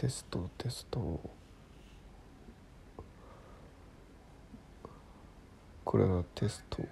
テストテスト。これはテスト。